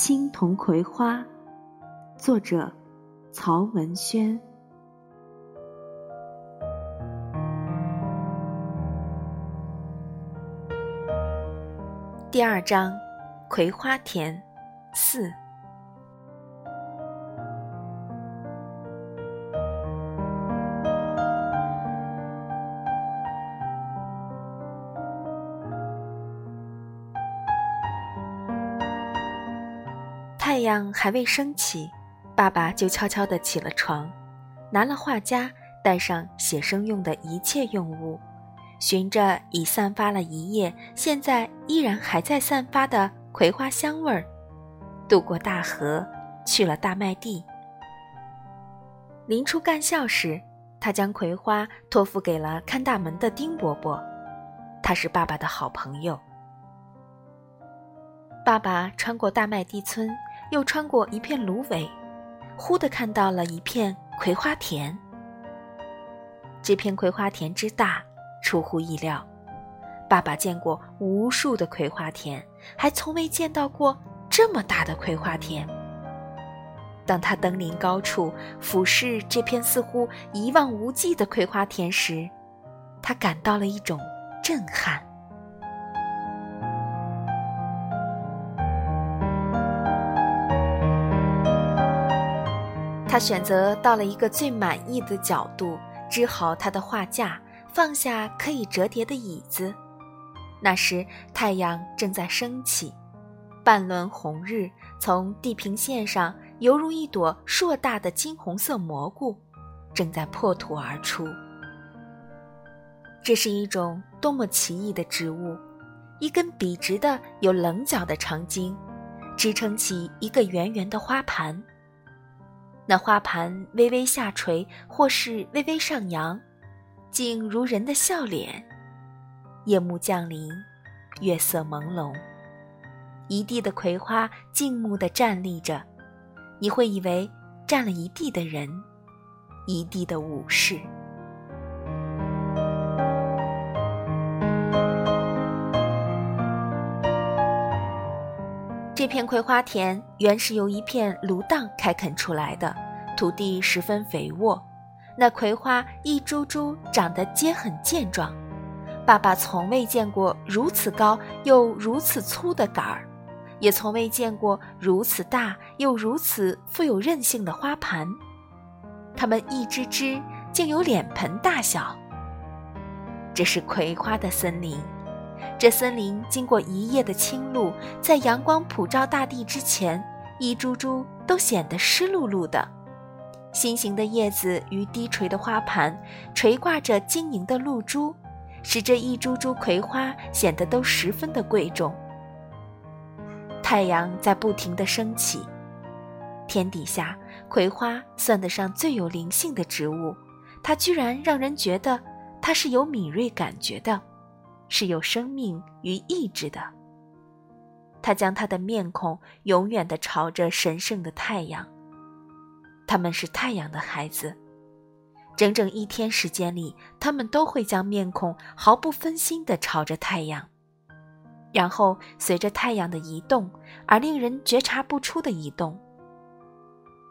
青铜葵花，作者曹文轩。第二章，葵花田四。还未升起，爸爸就悄悄地起了床，拿了画夹，带上写生用的一切用物，循着已散发了一夜，现在依然还在散发的葵花香味儿，渡过大河，去了大麦地。临出干校时，他将葵花托付给了看大门的丁伯伯，他是爸爸的好朋友。爸爸穿过大麦地村。又穿过一片芦苇，忽地看到了一片葵花田。这片葵花田之大，出乎意料。爸爸见过无数的葵花田，还从未见到过这么大的葵花田。当他登临高处，俯视这片似乎一望无际的葵花田时，他感到了一种震撼。他选择到了一个最满意的角度，支好他的画架，放下可以折叠的椅子。那时太阳正在升起，半轮红日从地平线上犹如一朵硕大的金红色蘑菇，正在破土而出。这是一种多么奇异的植物！一根笔直的、有棱角的长茎，支撑起一个圆圆的花盘。那花盘微微下垂，或是微微上扬，竟如人的笑脸。夜幕降临，月色朦胧，一地的葵花静穆地站立着，你会以为站了一地的人，一地的武士。这片葵花田原是由一片芦荡开垦出来的，土地十分肥沃，那葵花一株株长得皆很健壮。爸爸从未见过如此高又如此粗的杆儿，也从未见过如此大又如此富有韧性的花盘，它们一只只竟有脸盆大小。这是葵花的森林。这森林经过一夜的清露，在阳光普照大地之前，一株株都显得湿漉漉的。心形的叶子与低垂的花盘，垂挂着晶莹的露珠，使这一株株葵花显得都十分的贵重。太阳在不停地升起，天底下葵花算得上最有灵性的植物，它居然让人觉得它是有敏锐感觉的。是有生命与意志的。他将他的面孔永远地朝着神圣的太阳。他们是太阳的孩子，整整一天时间里，他们都会将面孔毫不分心地朝着太阳，然后随着太阳的移动而令人觉察不出的移动，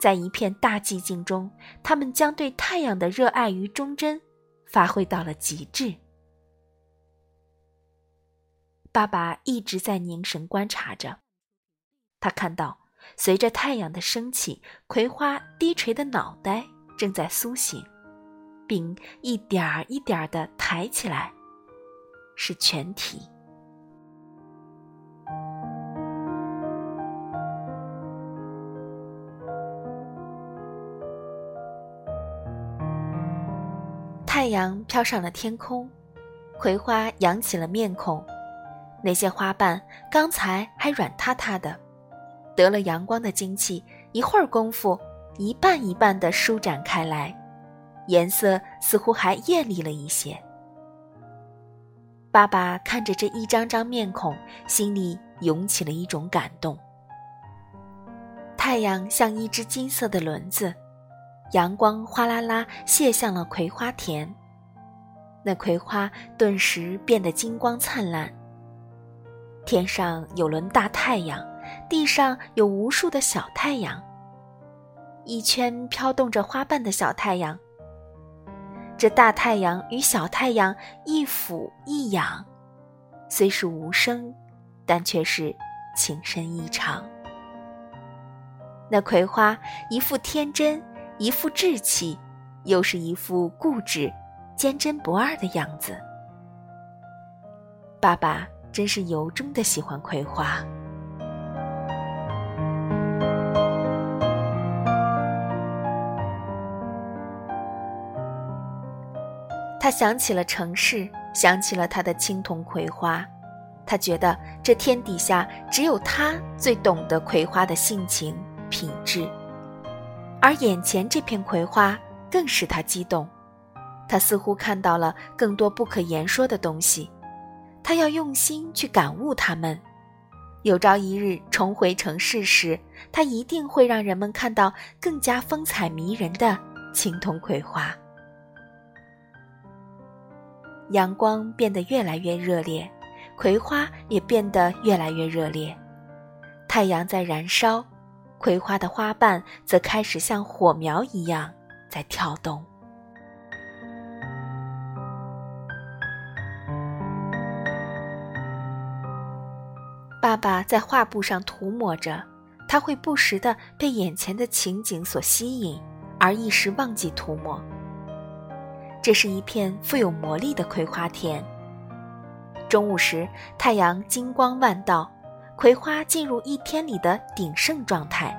在一片大寂静中，他们将对太阳的热爱与忠贞发挥到了极致。爸爸一直在凝神观察着，他看到，随着太阳的升起，葵花低垂的脑袋正在苏醒，并一点儿一点儿地抬起来，是全体。太阳飘上了天空，葵花扬起了面孔。那些花瓣刚才还软塌塌的，得了阳光的精气，一会儿功夫，一瓣一瓣地舒展开来，颜色似乎还艳丽了一些。爸爸看着这一张张面孔，心里涌起了一种感动。太阳像一只金色的轮子，阳光哗啦啦泻向了葵花田，那葵花顿时变得金光灿烂。天上有轮大太阳，地上有无数的小太阳，一圈飘动着花瓣的小太阳。这大太阳与小太阳一俯一仰，虽是无声，但却是情深意长。那葵花一副天真，一副稚气，又是一副固执、坚贞不二的样子。爸爸真是由衷的喜欢葵花。他想起了城市，想起了他的青铜葵花，他觉得这天底下只有他最懂得葵花的性情品质，而眼前这片葵花更使他激动，他似乎看到了更多不可言说的东西，他要用心去感悟它们。有朝一日重回城市时，他一定会让人们看到更加风采迷人的青铜葵花。阳光变得越来越热烈，葵花也变得越来越热烈。太阳在燃烧，葵花的花瓣则开始像火苗一样在跳动。爸爸在画布上涂抹着，他会不时的被眼前的情景所吸引，而一时忘记涂抹。这是一片富有魔力的葵花田。中午时，太阳金光万道，葵花进入一天里的鼎盛状态。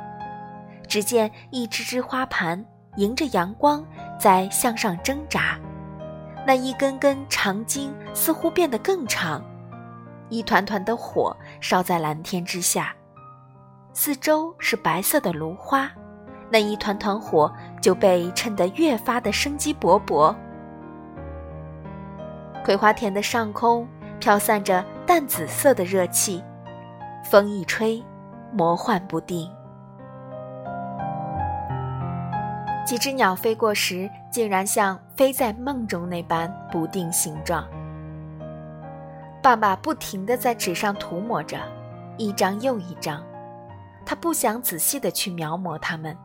只见一只只花盘迎着阳光在向上挣扎，那一根根长茎似乎变得更长，一团团的火烧在蓝天之下，四周是白色的芦花，那一团团火就被衬得越发的生机勃勃。葵花田的上空飘散着淡紫色的热气，风一吹，魔幻不定。几只鸟飞过时，竟然像飞在梦中那般不定形状。爸爸不停地在纸上涂抹着，一张又一张。他不想仔细地去描摹它们，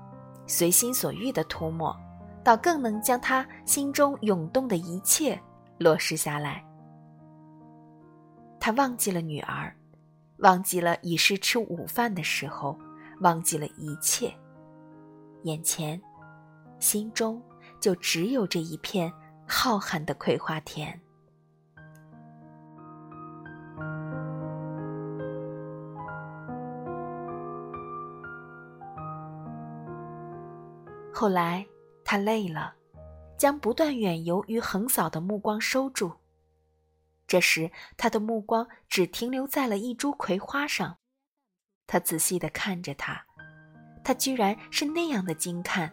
随心所欲地涂抹，倒更能将他心中涌动的一切。落实下来，他忘记了女儿，忘记了已是吃午饭的时候，忘记了一切，眼前、心中就只有这一片浩瀚的葵花田。后来，他累了。将不断远游与横扫的目光收住。这时，他的目光只停留在了一株葵花上。他仔细地看着它，它居然是那样的精看。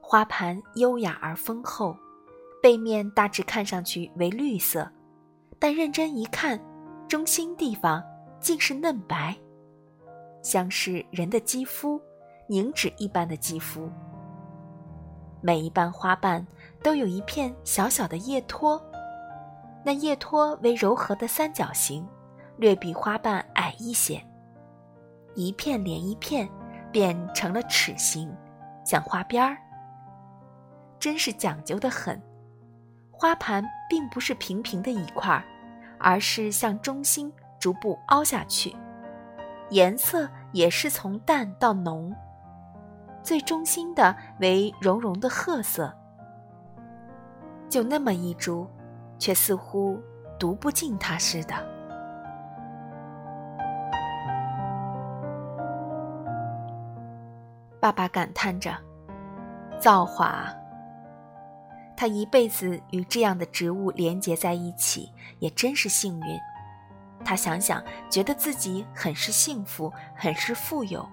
花盘优雅而丰厚，背面大致看上去为绿色，但认真一看，中心地方竟是嫩白，像是人的肌肤，凝脂一般的肌肤。每一瓣花瓣都有一片小小的叶托，那叶托为柔和的三角形，略比花瓣矮一些。一片连一片，变成了齿形，像花边儿。真是讲究的很。花盘并不是平平的一块，而是向中心逐步凹下去，颜色也是从淡到浓。最中心的为融融的褐色，就那么一株，却似乎读不尽它似的。爸爸感叹着：“造化啊！他一辈子与这样的植物连结在一起，也真是幸运。”他想想，觉得自己很是幸福，很是富有。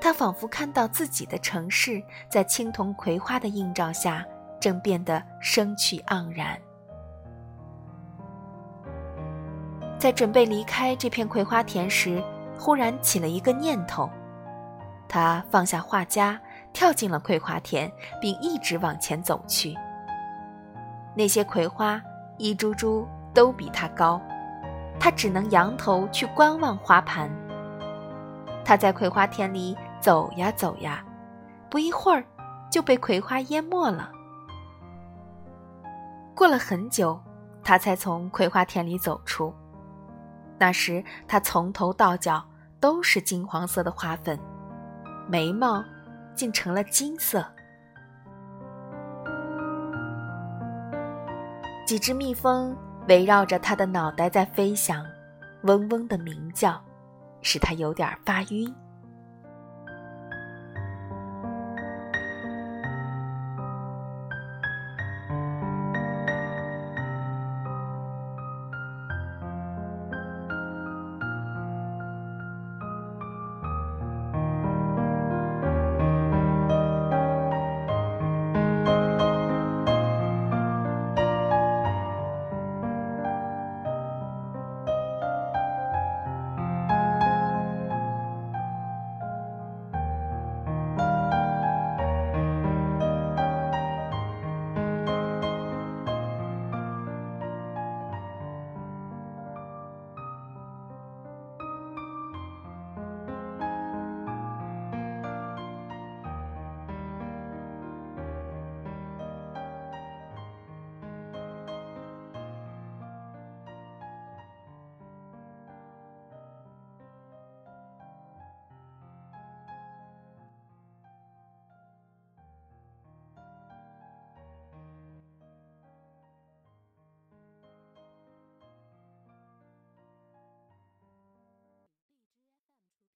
他仿佛看到自己的城市在青铜葵花的映照下，正变得生趣盎然。在准备离开这片葵花田时，忽然起了一个念头。他放下画夹，跳进了葵花田，并一直往前走去。那些葵花一株株都比他高，他只能仰头去观望花盘。他在葵花田里走呀走呀，不一会儿就被葵花淹没了。过了很久，他才从葵花田里走出。那时他从头到脚都是金黄色的花粉，眉毛竟成了金色。几只蜜蜂围绕着他的脑袋在飞翔，嗡嗡的鸣叫，使他有点发晕。